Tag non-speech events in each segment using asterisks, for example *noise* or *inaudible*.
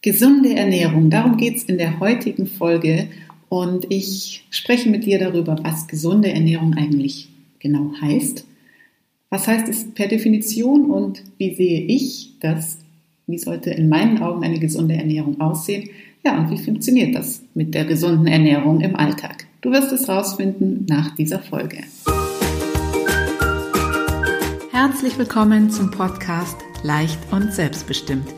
Gesunde Ernährung, darum geht es in der heutigen Folge und ich spreche mit dir darüber, was gesunde Ernährung eigentlich genau heißt. Was heißt es per Definition und wie sehe ich das? Wie sollte in meinen Augen eine gesunde Ernährung aussehen? Ja, und wie funktioniert das mit der gesunden Ernährung im Alltag? Du wirst es rausfinden nach dieser Folge. Herzlich willkommen zum Podcast Leicht und Selbstbestimmt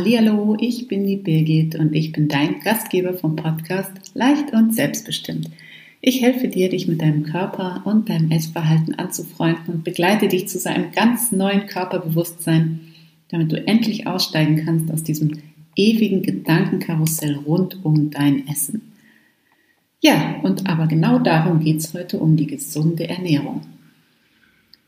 Hallo, ich bin die Birgit und ich bin dein Gastgeber vom Podcast Leicht und Selbstbestimmt. Ich helfe dir, dich mit deinem Körper und deinem Essverhalten anzufreunden und begleite dich zu seinem ganz neuen Körperbewusstsein, damit du endlich aussteigen kannst aus diesem ewigen Gedankenkarussell rund um dein Essen. Ja, und aber genau darum geht es heute um die gesunde Ernährung.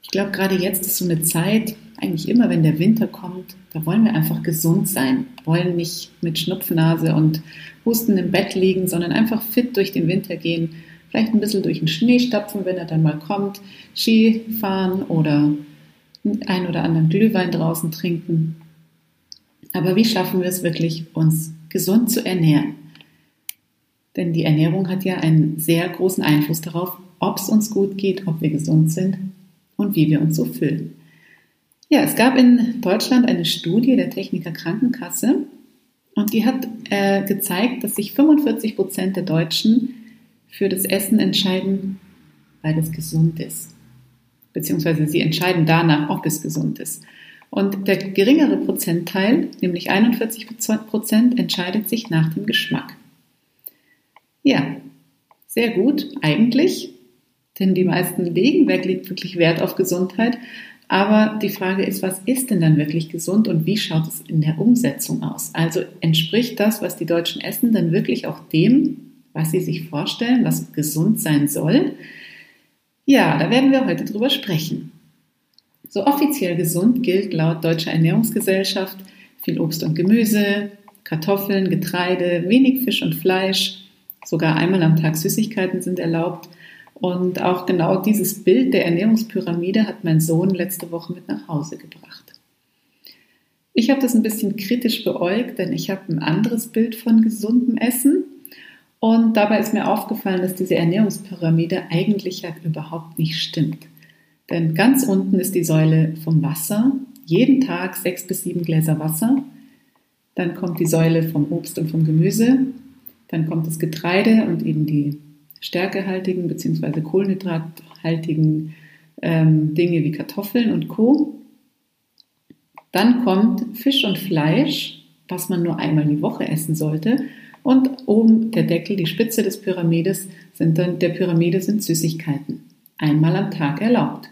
Ich glaube, gerade jetzt ist so eine Zeit, eigentlich immer, wenn der Winter kommt, da wollen wir einfach gesund sein, wollen nicht mit Schnupfnase und Husten im Bett liegen, sondern einfach fit durch den Winter gehen, vielleicht ein bisschen durch den Schnee stapfen, wenn er dann mal kommt, Ski fahren oder ein oder anderen Glühwein draußen trinken. Aber wie schaffen wir es wirklich, uns gesund zu ernähren? Denn die Ernährung hat ja einen sehr großen Einfluss darauf, ob es uns gut geht, ob wir gesund sind und wie wir uns so fühlen. Ja, es gab in Deutschland eine Studie der Techniker Krankenkasse und die hat äh, gezeigt, dass sich 45 Prozent der Deutschen für das Essen entscheiden, weil es gesund ist. Beziehungsweise sie entscheiden danach, ob es gesund ist. Und der geringere Prozentteil, nämlich 41 Prozent, entscheidet sich nach dem Geschmack. Ja, sehr gut eigentlich, denn die meisten legen wirklich Wert auf Gesundheit aber die Frage ist, was ist denn dann wirklich gesund und wie schaut es in der Umsetzung aus? Also entspricht das, was die Deutschen essen, dann wirklich auch dem, was sie sich vorstellen, was gesund sein soll? Ja, da werden wir heute drüber sprechen. So offiziell gesund gilt laut Deutscher Ernährungsgesellschaft viel Obst und Gemüse, Kartoffeln, Getreide, wenig Fisch und Fleisch, sogar einmal am Tag Süßigkeiten sind erlaubt und auch genau dieses Bild der Ernährungspyramide hat mein Sohn letzte Woche mit nach Hause gebracht. Ich habe das ein bisschen kritisch beäugt, denn ich habe ein anderes Bild von gesundem Essen. Und dabei ist mir aufgefallen, dass diese Ernährungspyramide eigentlich ja überhaupt nicht stimmt. Denn ganz unten ist die Säule vom Wasser, jeden Tag sechs bis sieben Gläser Wasser. Dann kommt die Säule vom Obst und vom Gemüse. Dann kommt das Getreide und eben die stärkehaltigen bzw. kohlenhydrathaltigen ähm, Dinge wie Kartoffeln und Co. Dann kommt Fisch und Fleisch, was man nur einmal die Woche essen sollte. Und oben der Deckel, die Spitze des Pyramides, sind dann, der Pyramide sind Süßigkeiten. Einmal am Tag erlaubt.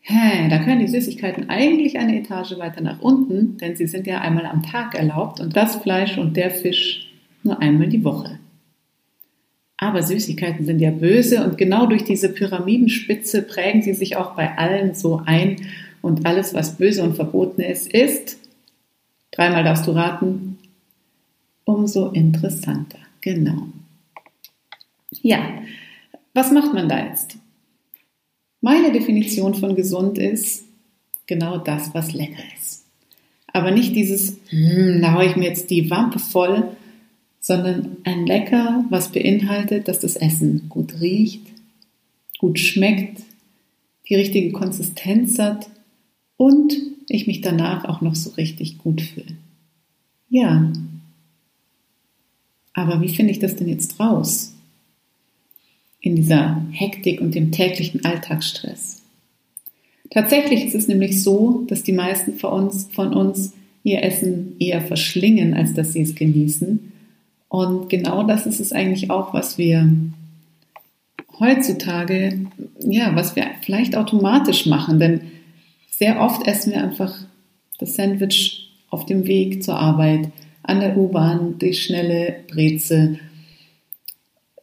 Hä, da können die Süßigkeiten eigentlich eine Etage weiter nach unten, denn sie sind ja einmal am Tag erlaubt und das Fleisch und der Fisch nur einmal die Woche. Aber Süßigkeiten sind ja böse und genau durch diese Pyramidenspitze prägen sie sich auch bei allen so ein. Und alles, was böse und verboten ist, ist, dreimal darfst du raten, umso interessanter. Genau. Ja, was macht man da jetzt? Meine Definition von gesund ist genau das, was lecker ist. Aber nicht dieses, hm, da haue ich mir jetzt die Wampe voll, sondern ein Lecker, was beinhaltet, dass das Essen gut riecht, gut schmeckt, die richtige Konsistenz hat und ich mich danach auch noch so richtig gut fühle. Ja. Aber wie finde ich das denn jetzt raus? In dieser Hektik und dem täglichen Alltagsstress. Tatsächlich ist es nämlich so, dass die meisten von uns, von uns ihr Essen eher verschlingen, als dass sie es genießen und genau das ist es eigentlich auch, was wir heutzutage, ja, was wir vielleicht automatisch machen, denn sehr oft essen wir einfach das Sandwich auf dem Weg zur Arbeit, an der U-Bahn, die schnelle Breze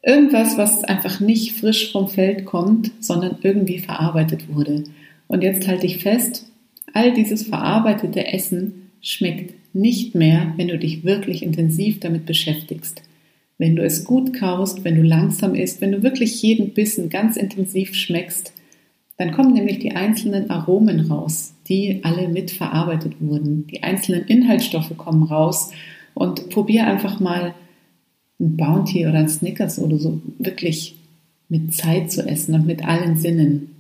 irgendwas, was einfach nicht frisch vom Feld kommt, sondern irgendwie verarbeitet wurde. Und jetzt halte ich fest, all dieses verarbeitete Essen schmeckt nicht mehr, wenn du dich wirklich intensiv damit beschäftigst. Wenn du es gut kaust, wenn du langsam isst, wenn du wirklich jeden Bissen ganz intensiv schmeckst, dann kommen nämlich die einzelnen Aromen raus, die alle mitverarbeitet wurden. Die einzelnen Inhaltsstoffe kommen raus und probier einfach mal ein Bounty oder ein Snickers oder so wirklich mit Zeit zu essen und mit allen Sinnen.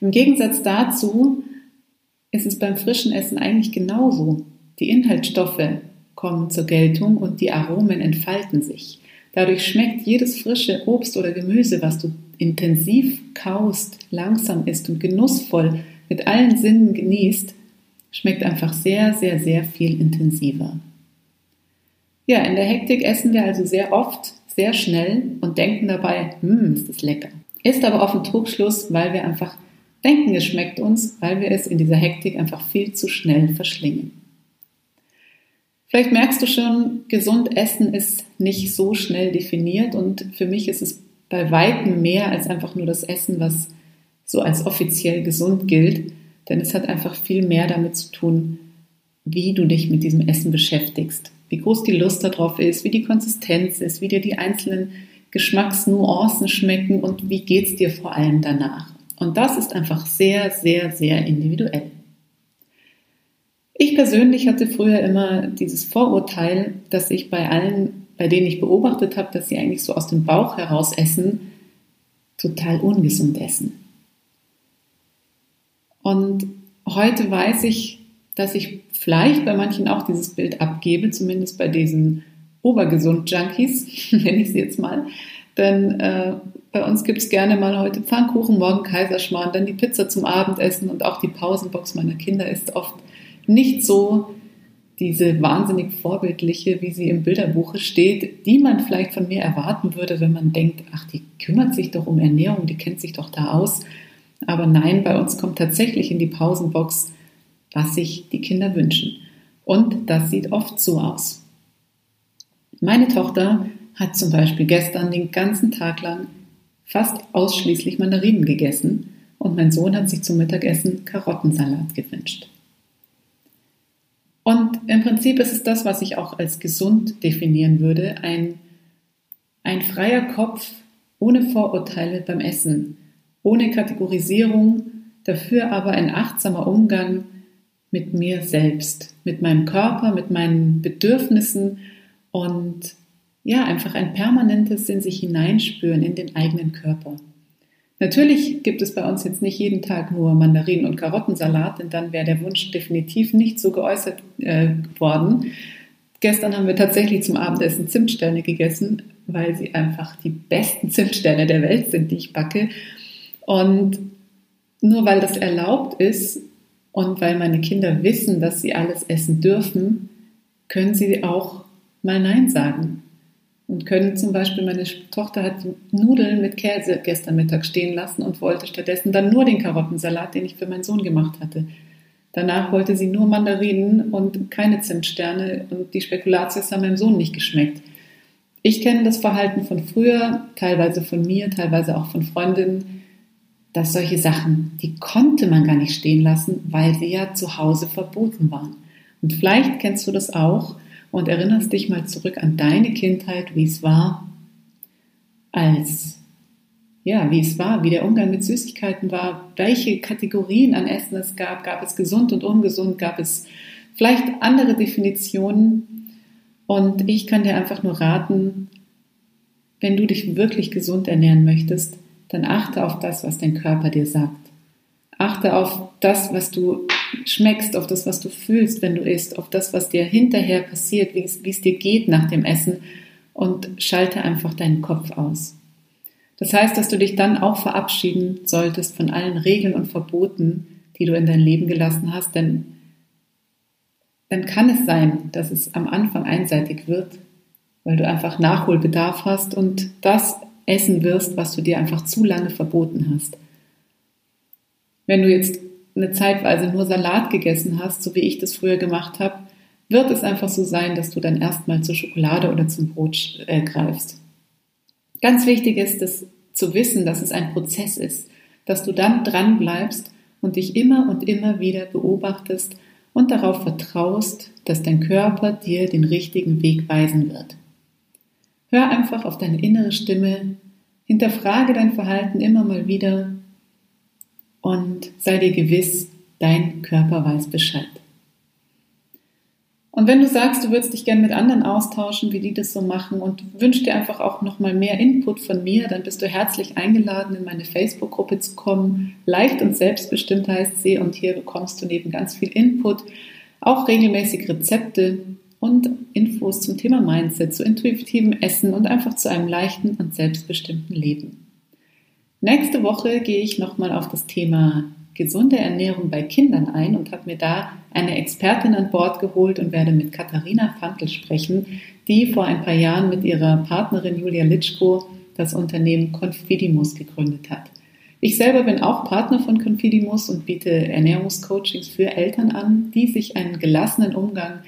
Im Gegensatz dazu ist es beim frischen Essen eigentlich genauso. Die Inhaltsstoffe kommen zur Geltung und die Aromen entfalten sich. Dadurch schmeckt jedes frische Obst oder Gemüse, was du intensiv kaust, langsam isst und genussvoll mit allen Sinnen genießt, schmeckt einfach sehr, sehr, sehr viel intensiver. Ja, in der Hektik essen wir also sehr oft, sehr schnell und denken dabei, hm, ist das lecker. Ist aber oft ein Trugschluss, weil wir einfach denken, es schmeckt uns, weil wir es in dieser Hektik einfach viel zu schnell verschlingen. Vielleicht merkst du schon, gesund essen ist nicht so schnell definiert und für mich ist es bei weitem mehr als einfach nur das Essen, was so als offiziell gesund gilt, denn es hat einfach viel mehr damit zu tun, wie du dich mit diesem Essen beschäftigst, wie groß die Lust darauf ist, wie die Konsistenz ist, wie dir die einzelnen Geschmacksnuancen schmecken und wie geht es dir vor allem danach. Und das ist einfach sehr, sehr, sehr individuell. Ich persönlich hatte früher immer dieses Vorurteil, dass ich bei allen, bei denen ich beobachtet habe, dass sie eigentlich so aus dem Bauch heraus essen, total ungesund essen. Und heute weiß ich, dass ich vielleicht bei manchen auch dieses Bild abgebe, zumindest bei diesen Obergesund-Junkies, *laughs* nenne ich sie jetzt mal. Denn äh, bei uns gibt es gerne mal heute Pfannkuchen, morgen Kaiserschmarrn, dann die Pizza zum Abendessen und auch die Pausenbox meiner Kinder ist oft nicht so diese wahnsinnig vorbildliche, wie sie im Bilderbuche steht, die man vielleicht von mir erwarten würde, wenn man denkt, ach, die kümmert sich doch um Ernährung, die kennt sich doch da aus. Aber nein, bei uns kommt tatsächlich in die Pausenbox, was sich die Kinder wünschen. Und das sieht oft so aus. Meine Tochter hat zum Beispiel gestern den ganzen Tag lang fast ausschließlich Mandarinen gegessen und mein Sohn hat sich zum Mittagessen Karottensalat gewünscht. Und im Prinzip ist es das, was ich auch als gesund definieren würde, ein, ein freier Kopf ohne Vorurteile beim Essen, ohne Kategorisierung, dafür aber ein achtsamer Umgang mit mir selbst, mit meinem Körper, mit meinen Bedürfnissen und ja, einfach ein permanentes in sich hineinspüren in den eigenen Körper. Natürlich gibt es bei uns jetzt nicht jeden Tag nur Mandarinen und Karottensalat, denn dann wäre der Wunsch definitiv nicht so geäußert äh, worden. Gestern haben wir tatsächlich zum Abendessen Zimtsterne gegessen, weil sie einfach die besten Zimtsterne der Welt sind, die ich backe. Und nur weil das erlaubt ist und weil meine Kinder wissen, dass sie alles essen dürfen, können sie auch mal Nein sagen und können zum Beispiel, meine Tochter hat Nudeln mit Käse gestern Mittag stehen lassen und wollte stattdessen dann nur den Karottensalat, den ich für meinen Sohn gemacht hatte. Danach wollte sie nur Mandarinen und keine Zimtsterne und die Spekulatius haben meinem Sohn nicht geschmeckt. Ich kenne das Verhalten von früher, teilweise von mir, teilweise auch von Freundinnen, dass solche Sachen, die konnte man gar nicht stehen lassen, weil sie ja zu Hause verboten waren. Und vielleicht kennst du das auch, und erinnerst dich mal zurück an deine Kindheit, wie es war, als ja, wie es war, wie der Umgang mit Süßigkeiten war, welche Kategorien an Essen es gab, gab es gesund und ungesund, gab es vielleicht andere Definitionen. Und ich kann dir einfach nur raten, wenn du dich wirklich gesund ernähren möchtest, dann achte auf das, was dein Körper dir sagt. Achte auf das, was du schmeckst, auf das, was du fühlst, wenn du isst, auf das, was dir hinterher passiert, wie es, dir geht nach dem Essen und schalte einfach deinen Kopf aus. Das heißt, dass du dich dann auch verabschieden solltest von allen Regeln und Verboten, die du in dein Leben gelassen hast, denn dann kann es sein, dass es am Anfang einseitig wird, weil du einfach Nachholbedarf hast und das essen wirst, was du dir einfach zu lange verboten hast. Wenn du jetzt eine Zeitweise nur Salat gegessen hast, so wie ich das früher gemacht habe, wird es einfach so sein, dass du dann erstmal zur Schokolade oder zum Brot äh, greifst. Ganz wichtig ist es zu wissen, dass es ein Prozess ist, dass du dann dran bleibst und dich immer und immer wieder beobachtest und darauf vertraust, dass dein Körper dir den richtigen Weg weisen wird. Hör einfach auf deine innere Stimme, hinterfrage dein Verhalten immer mal wieder und sei dir gewiss, dein Körper weiß Bescheid. Und wenn du sagst, du würdest dich gerne mit anderen austauschen, wie die das so machen und wünschst dir einfach auch nochmal mehr Input von mir, dann bist du herzlich eingeladen, in meine Facebook-Gruppe zu kommen. Leicht und selbstbestimmt heißt sie und hier bekommst du neben ganz viel Input auch regelmäßig Rezepte und Infos zum Thema Mindset, zu intuitivem Essen und einfach zu einem leichten und selbstbestimmten Leben. Nächste Woche gehe ich nochmal auf das Thema gesunde Ernährung bei Kindern ein und habe mir da eine Expertin an Bord geholt und werde mit Katharina Fantl sprechen, die vor ein paar Jahren mit ihrer Partnerin Julia Litschko das Unternehmen Confidimus gegründet hat. Ich selber bin auch Partner von Confidimus und biete Ernährungscoachings für Eltern an, die sich einen gelassenen Umgang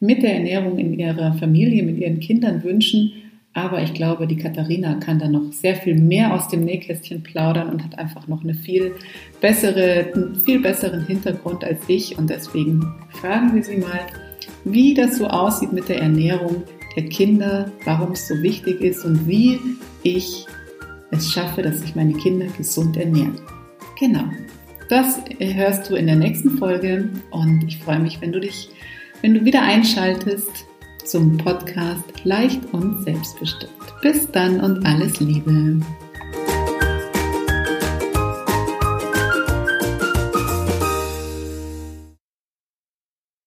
mit der Ernährung in ihrer Familie, mit ihren Kindern wünschen aber ich glaube, die Katharina kann da noch sehr viel mehr aus dem Nähkästchen plaudern und hat einfach noch eine viel bessere, einen viel besseren Hintergrund als ich. Und deswegen fragen wir sie mal, wie das so aussieht mit der Ernährung der Kinder, warum es so wichtig ist und wie ich es schaffe, dass sich meine Kinder gesund ernähren. Genau. Das hörst du in der nächsten Folge und ich freue mich, wenn du dich, wenn du wieder einschaltest zum Podcast Leicht und Selbstbestimmt. Bis dann und alles Liebe.